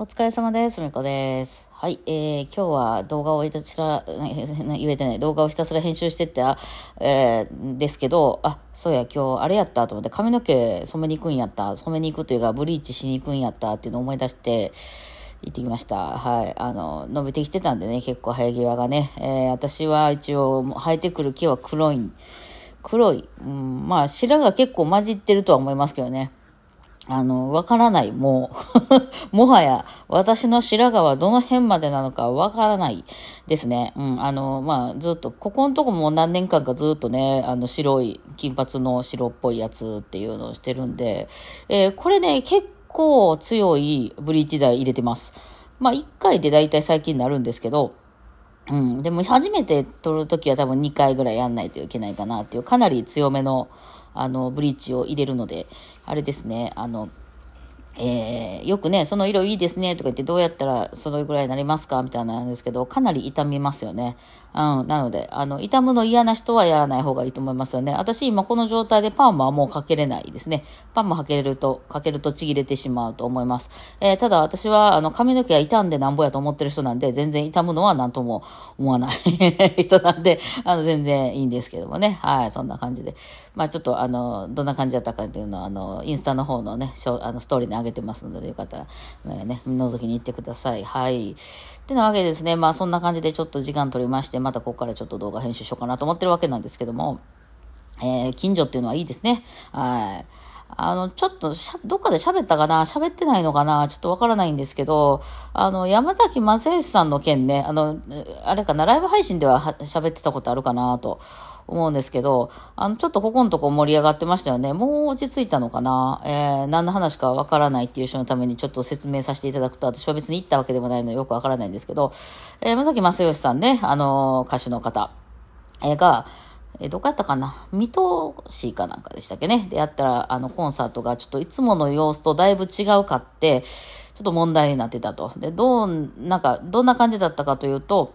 お疲れ様です。みこです。はい、えー、今日は動画をひたすら、言えてない、動画をひたすら編集してって、えー、ですけど、あ、そうや、今日あれやったと思って、髪の毛染めに行くんやった、染めに行くというか、ブリーチしに行くんやったっていうのを思い出して、行ってきました。はい。あの、伸びてきてたんでね、結構生え際がね。えー、私は一応、生えてくる木は黒い、黒い。うん、まあ、白が結構混じってるとは思いますけどね。あの、わからない、もう。もはや、私の白髪はどの辺までなのかわからないですね。うん、あの、まあ、ずっと、ここのとこも何年間かずっとね、あの、白い、金髪の白っぽいやつっていうのをしてるんで、えー、これね、結構強いブリーチ剤入れてます。まあ、1回で大体最近になるんですけど、うん、でも初めて取るときは多分2回ぐらいやんないといけないかなっていう、かなり強めの、あの、ブリーチを入れるので、あれですね、あの、えー、よくね、その色いいですねとか言ってどうやったらそのぐらいになりますかみたいなんですけど、かなり痛みますよね。うん、なので、あの、痛むの嫌な人はやらない方がいいと思いますよね。私今この状態でパンはもうかけれないですね。パンもかけれると、かけるとちぎれてしまうと思います。えー、ただ私はあの髪の毛が傷んでなんぼやと思ってる人なんで、全然痛むのは何とも思わない 人なんで、あの、全然いいんですけどもね。はい、そんな感じで。まあちょっとあの、どんな感じだったかっていうのは、あの、インスタの方のね、あのストーリーに上げてますので、よかったら、えー、ね、覗きに行ってください。はい。ってなわけですね。まあそんな感じでちょっと時間取りまして、またここからちょっと動画編集しようかなと思ってるわけなんですけども、えー、近所っていうのはいいですね。はい。あの、ちょっと、どっかで喋ったかな？喋ってないのかな？ちょっとわからないんですけど、あの、山崎正義さんの件ね、あの、あれかな、ライブ配信では喋ってたことあるかなと思うんですけど、あの、ちょっとここのとこ盛り上がってましたよね。もう落ち着いたのかな？えー、何の話かわからないっていう人のためにちょっと説明させていただくと、私は別に行ったわけでもないのでよくわからないんですけど、えー、山崎正義さんね、あの、歌手の方、えー、が、えどこやったかな？水戸市かなんかでしたっけね？で、やったら、あの、コンサートがちょっといつもの様子とだいぶ違うかって、ちょっと問題になってたと。で、どう、なんか、どんな感じだったかというと、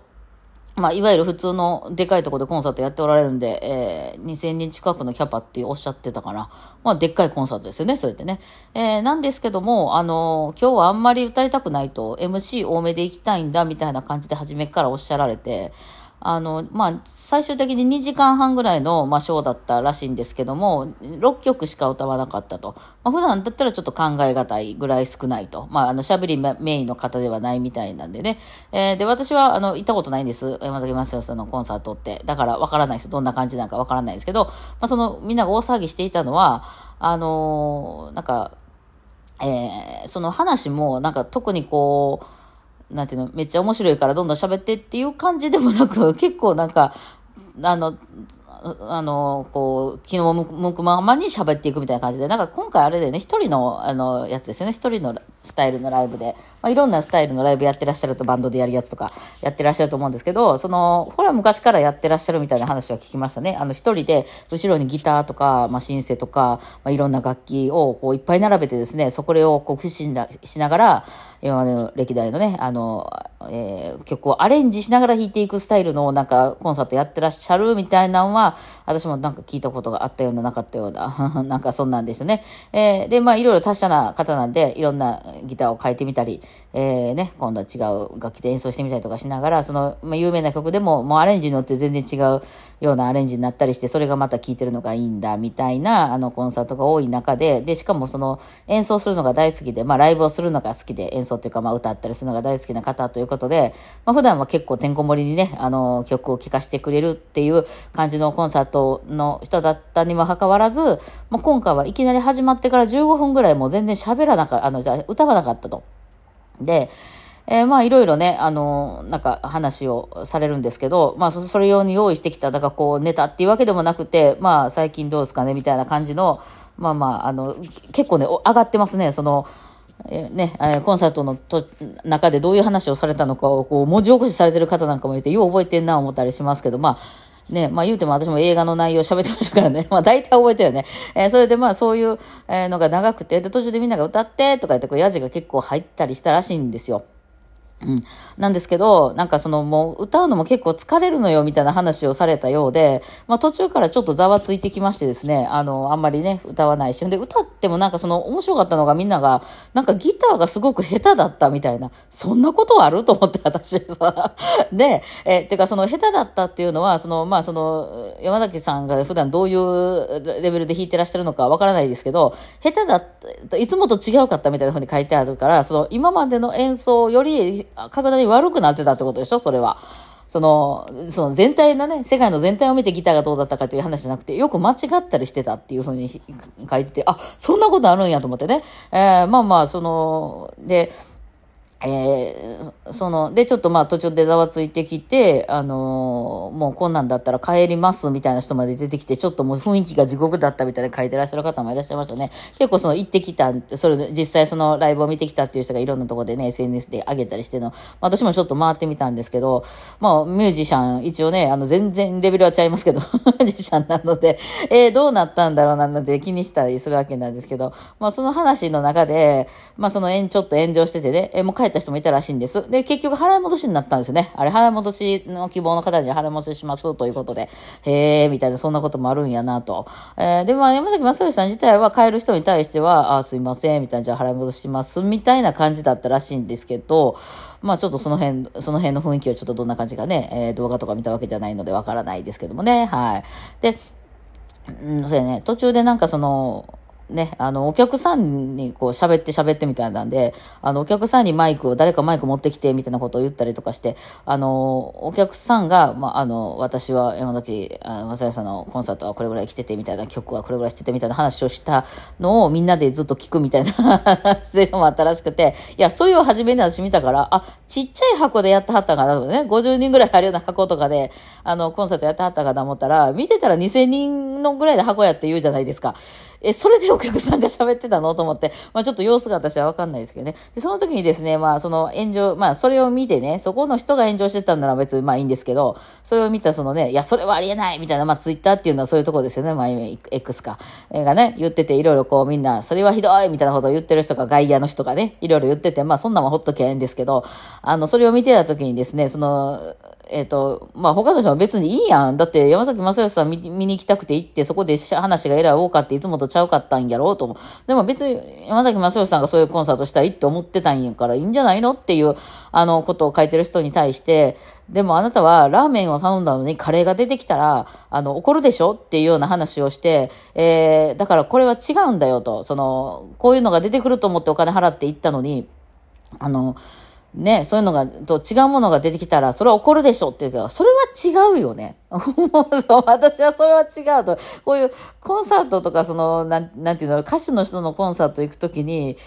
まあ、いわゆる普通のでかいとこでコンサートやっておられるんで、えー、2000人近くのキャパっておっしゃってたかな。まあ、でっかいコンサートですよね、それってね。えー、なんですけども、あのー、今日はあんまり歌いたくないと、MC 多めで行きたいんだ、みたいな感じで初めからおっしゃられて、あの、まあ、最終的に2時間半ぐらいの、まあ、ショーだったらしいんですけども、6曲しか歌わなかったと。まあ、普段だったらちょっと考え難いぐらい少ないと。まあ、あの、喋りメインの方ではないみたいなんでね。えー、で、私は、あの、行ったことないんです。山崎正義さんのコンサートって。だから、わからないです。どんな感じなんかわからないですけど、まあ、その、みんなが大騒ぎしていたのは、あのー、なんか、えー、その話も、なんか特にこう、なんていうの、めっちゃ面白いからどんどん喋ってっていう感じでもなく、結構なんか、あの、あの、こう、気の向くままに喋っていくみたいな感じで、なんか今回あれでね、一人の、あの、やつですよね、一人のスタイルのライブで、まあ、いろんなスタイルのライブやってらっしゃるとバンドでやるやつとかやってらっしゃると思うんですけど、その、これは昔からやってらっしゃるみたいな話は聞きましたね。あの、一人で、後ろにギターとか、まあ、シンセとか、まあ、いろんな楽器をこういっぱい並べてですね、そこをこう駆使しながら、今までの歴代のね、あの、えー、曲をアレンジしながら弾いていくスタイルのなんかコンサートやってらっしゃるみたいなのは、私もなんか聞いたことがあったような、なかったような、なんかそんなんでしたね。えー、で、まあいろいろ達者な方なんで、いろんなギターを変えてみたり、えー、ね、今度は違う楽器で演奏してみたりとかしながら、その、まあ、有名な曲でも、もうアレンジによって全然違うようなアレンジになったりして、それがまた聴いてるのがいいんだ、みたいな、あの、コンサートが多い中で、で、しかもその、演奏するのが大好きで、まあライブをするのが好きで、演奏というか、まあ歌ったりするのが大好きな方ということで、まあ普段は結構てんこ盛りにね、あの、曲を聴かせてくれるっていう感じのコンサートの人だったにもかかわらず、まあ今回はいきなり始まってから15分ぐらいもう全然喋らなかった、あの、ゃ歌わなかったと。で、えー、まあいろいろね、あの、なんか話をされるんですけど、まあそれ用に用意してきた、だからこうネタっていうわけでもなくて、まあ最近どうですかねみたいな感じの、まあまあ、あの、結構ね、上がってますね、その、えー、ね、えー、コンサートのと中でどういう話をされたのかをこう文字起こしされてる方なんかもいて、よう覚えてんな思ったりしますけど、まあ、ね、まあ言うても私も映画の内容喋ってましたからね。まあ大体覚えてるよね。えー、それでまあそういうのが長くて、で途中でみんなが歌ってとか言ってこうヤジが結構入ったりしたらしいんですよ。うん。なんですけど、なんかそのもう歌うのも結構疲れるのよみたいな話をされたようで、まあ途中からちょっとざわついてきましてですね、あの、あんまりね、歌わないし。で、歌ってもなんかその面白かったのがみんなが、なんかギターがすごく下手だったみたいな、そんなことある？と思って私さ。で、え、ってかその下手だったっていうのは、その、まあその、山崎さんが普段どういうレベルで弾いてらっしゃるのかわからないですけど、下手だった、いつもと違うかったみたいな風に書いてあるから、その今までの演奏より、格段に悪くなってたってことでしょ？それは。その、その全体のね、世界の全体を見てギターがどうだったかという話じゃなくて、よく間違ったりしてたっていうふうに書いてて、あ、そんなことあるんやと思ってね。えー、まあまあ、その、で、えー、その、で、ちょっとまあ途中でざわついてきて、あのー、もうこんなんだったら帰りますみたいな人まで出てきて、ちょっともう雰囲気が地獄だったみたいな書いてらっしゃる方もいらっしゃいましたね。結構その行ってきた、それで実際そのライブを見てきたっていう人がいろんなとこでね、SNS で上げたりしての、私もちょっと回ってみたんですけど、まあミュージシャン、一応ね、あの全然レベルは違いますけど、ミュージシャンなので、えー、どうなったんだろうななんて気にしたりするわけなんですけど、まあその話の中で、まあそのちょっと炎上しててね、えー、もう帰った人もいたらしいんです。で、結局払い戻しになったんですよね。あれ、払い戻しの希望の方に払い戻ししますということで、へえ、みたいな、そんなこともあるんやなと。えー、で、まあ、山崎正義さん自体は帰る人に対しては、あ、すいません、みたいな、じゃあ払い戻します、みたいな感じだったらしいんですけど、まあ、ちょっとその辺、その辺の雰囲気はちょっとどんな感じかね、えー、動画とか見たわけじゃないのでわからないですけどもね、はい。で、うん、そうやね、途中でなんかその、ね、あの、お客さんにこう喋って喋ってみたいなんで、あの、お客さんにマイクを、誰かマイク持ってきてみたいなことを言ったりとかして、あの、お客さんが、まあ、あの、私は山崎正也さんのコンサートはこれぐらい来ててみたいな、曲はこれぐらいしててみたいな話をしたのをみんなでずっと聞くみたいなシチュエーションもあったらしくて、いや、それを初めに私見たから、あ、ちっちゃい箱でやってはったかなとね、50人ぐらいあるような箱とかで、あの、コンサートやってはったかと思ったら、見てたら2000人のぐらいで箱やって言うじゃないですか。え、それでお客さんが喋ってたの？と思って、まあちょっと様子が私はわかんないですけどね。で、その時にですね、まあその炎上、まあそれを見てね、そこの人が炎上してたんなら別にまあいいんですけど、それを見たそのね、いや、それはありえないみたいな、まあツイッターっていうのはそういうところですよね、まあ X か。がね、言ってて、いろいろこうみんな、それはひどいみたいなことを言ってる人が外野の人がね、いろいろ言ってて、まあそんなもんほっときゃええんですけど、あの、それを見てた時にですね、その、えっ、ー、と、まあ、他の人は別にいいやん。だって、山崎正義さん見見に行きたくて行って、そこで話がえらい多かっていつもとちゃうかったんやろうと思う。でも別に山崎正義さんがそういうコンサートしたいって思ってたんやからいいんじゃないのっていう、あの、ことを書いてる人に対して、でもあなたはラーメンを頼んだのにカレーが出てきたら、あの、怒るでしょっていうような話をして、えー、だからこれは違うんだよと。その、こういうのが出てくると思ってお金払って行ったのに、あの、ね、そういうのが、と違うものが出てきたら、それは怒るでしょっていうけど、それは違うよね。私はそれは違うと。こういうコンサートとか、その、なん、なんていうの、歌手の人のコンサート行くときに、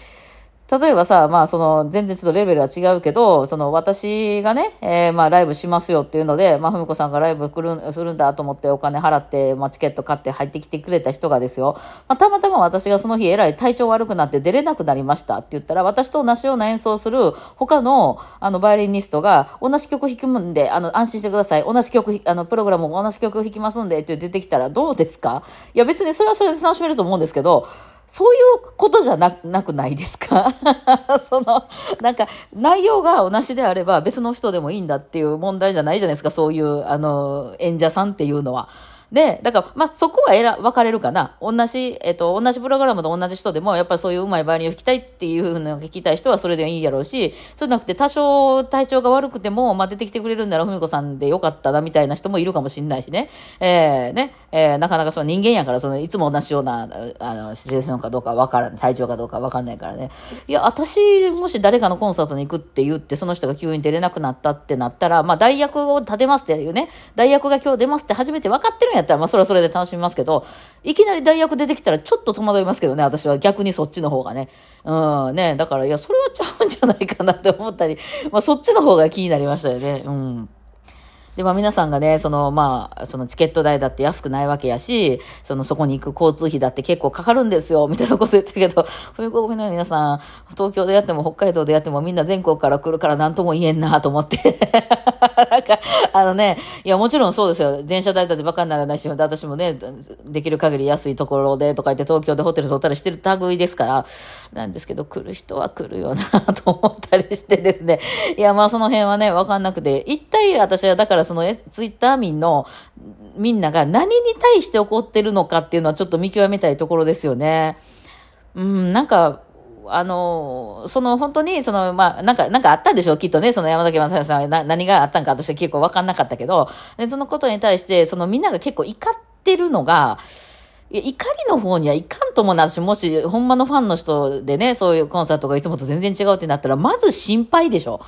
例えばさ、まあその、全然ちょっとレベルは違うけど、その私がね、えー、まあライブしますよっていうので、まあふみこさんがライブ来る、するんだと思ってお金払って、まあチケット買って入ってきてくれた人がですよ、まあたまたま私がその日えらい体調悪くなって出れなくなりましたって言ったら、私と同じような演奏する他の、あの、バイオリニストが、同じ曲弾くんで、あの、安心してください。同じ曲、あの、プログラムも同じ曲弾きますんでって出てきたらどうですか？いや別にそれはそれで楽しめると思うんですけど、そういうことじゃなくないですか？その、なんか、内容が同じであれば別の人でもいいんだっていう問題じゃないじゃないですか、そういう、あの、演者さんっていうのは。で、だから、まあ、そこは選、分かれるかな。同じ、えっと、同じプログラムと同じ人でも、やっぱりそういううまいバイオリンを弾きたいっていうのを弾きたい人はそれでいいやろうし、そうじゃなくて多少体調が悪くても、まあ、出てきてくれるんなら、ふみこさんでよかったな、みたいな人もいるかもしれないしね。えー、ね、えー、なかなかその人間やから、その、いつも同じような、あの、姿勢するのかどうかわからない、体調かどうかわかんないからね。いや、私、もし誰かのコンサートに行くって言って、その人が急に出れなくなったってなったら、まあ、代役を立てますっていうね、代役が今日出ますって初めて分かってるんややったら、まあ、それはそれで楽しみますけど、いきなり代役出てきたらちょっと戸惑いますけどね、私は逆にそっちの方がね。うん、ね、だから、いや、それはちゃうんじゃないかなって思ったり、まあそっちの方が気になりましたよね。うん。で、まあ皆さんがね、その、まあ、そのチケット代だって安くないわけやし、そのそこに行く交通費だって結構かかるんですよ、みたいなこと言ってるけど、冬国の皆さん、東京でやっても北海道でやってもみんな全国から来るから何とも言えんなと思って。なんか、あのね、いやもちろんそうですよ。電車代だってバカにならないし、私もね、できる限り安いところでとか言って東京でホテル取ったりしてる類ですから、なんですけど来る人は来るよなと思ったりしてですね。いやまあその辺はね、わかんなくて、一体私はだからそのツイッター民のみんなが何に対して怒ってるのかっていうのはちょっと見極めたいところですよね。うん、なんか、あの、その本当に、その、まあ、なんか、なんかあったんでしょう、きっとね、その山崎正さんが何があったんか私は結構わかんなかったけど、で、そのことに対して、そのみんなが結構怒ってるのが、いや、怒りの方にはいかんともなし、もし、ほんまのファンの人でね、そういうコンサートがいつもと全然違うってなったら、まず心配でしょ。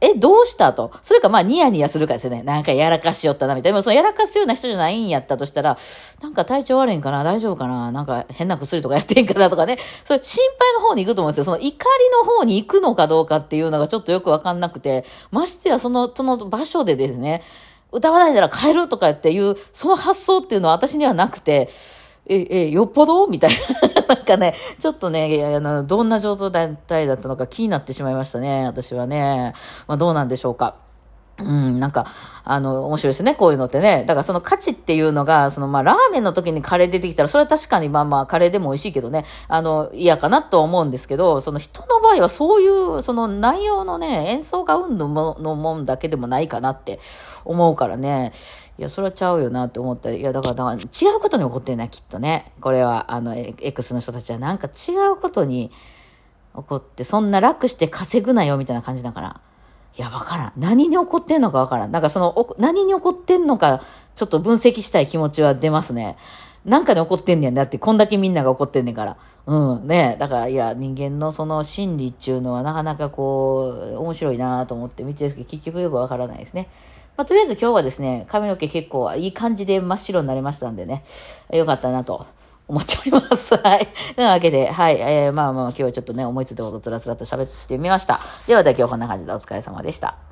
え、どうしたと？それか、まあ、ニヤニヤするかですよね。なんかやらかしよったな、みたいな。でも、そのやらかすような人じゃないんやったとしたら、なんか体調悪いんかな？大丈夫かな？なんか変な薬とかやってんかなとかね。それ心配の方に行くと思うんですよ。その怒りの方に行くのかどうかっていうのがちょっとよくわかんなくて、ましてや、その、その場所でですね、歌わないなら帰るとかっていう、その発想っていうのは私にはなくて、え、え、よっぽど？みたいな。なんかね、ちょっとね、あの、どんな状態だったのか気になってしまいましたね、私はね。まあ、どうなんでしょうか。うん、なんか、あの、面白いですね、こういうのってね。だからその価値っていうのが、そのまあ、ラーメンの時にカレー出てきたら、それは確かにまあまあ、カレーでも美味しいけどね、あの、嫌かなと思うんですけど、その人の場合はそういう、その内容のね、演奏が運のものもんだけでもないかなって思うからね。いや、それはちゃうよなって思ったり、いや、だから、だから違うことに起こってんな、きっとね。これは、あの、X の人たちはなんか違うことに起こって、そんな楽して稼ぐなよ、みたいな感じだから。いや、わからん。何に起こってんのかわからん。なんかその、何に起こってんのか、ちょっと分析したい気持ちは出ますね。なんかに起こってんねんだって、こんだけみんなが怒ってんねんから。うん、ねだから、いや、人間のその心理っていうのはなかなかこう、面白いなと思って見てるんですけど、結局よくわからないですね。まあ、とりあえず今日はですね、髪の毛結構いい感じで真っ白になりましたんでね、よかったなと思っております。はい。というわけで、はい。えー、まあまあ今日はちょっとね、思いついたことつらつらと喋ってみました。ではでは今日こんな感じでお疲れ様でした。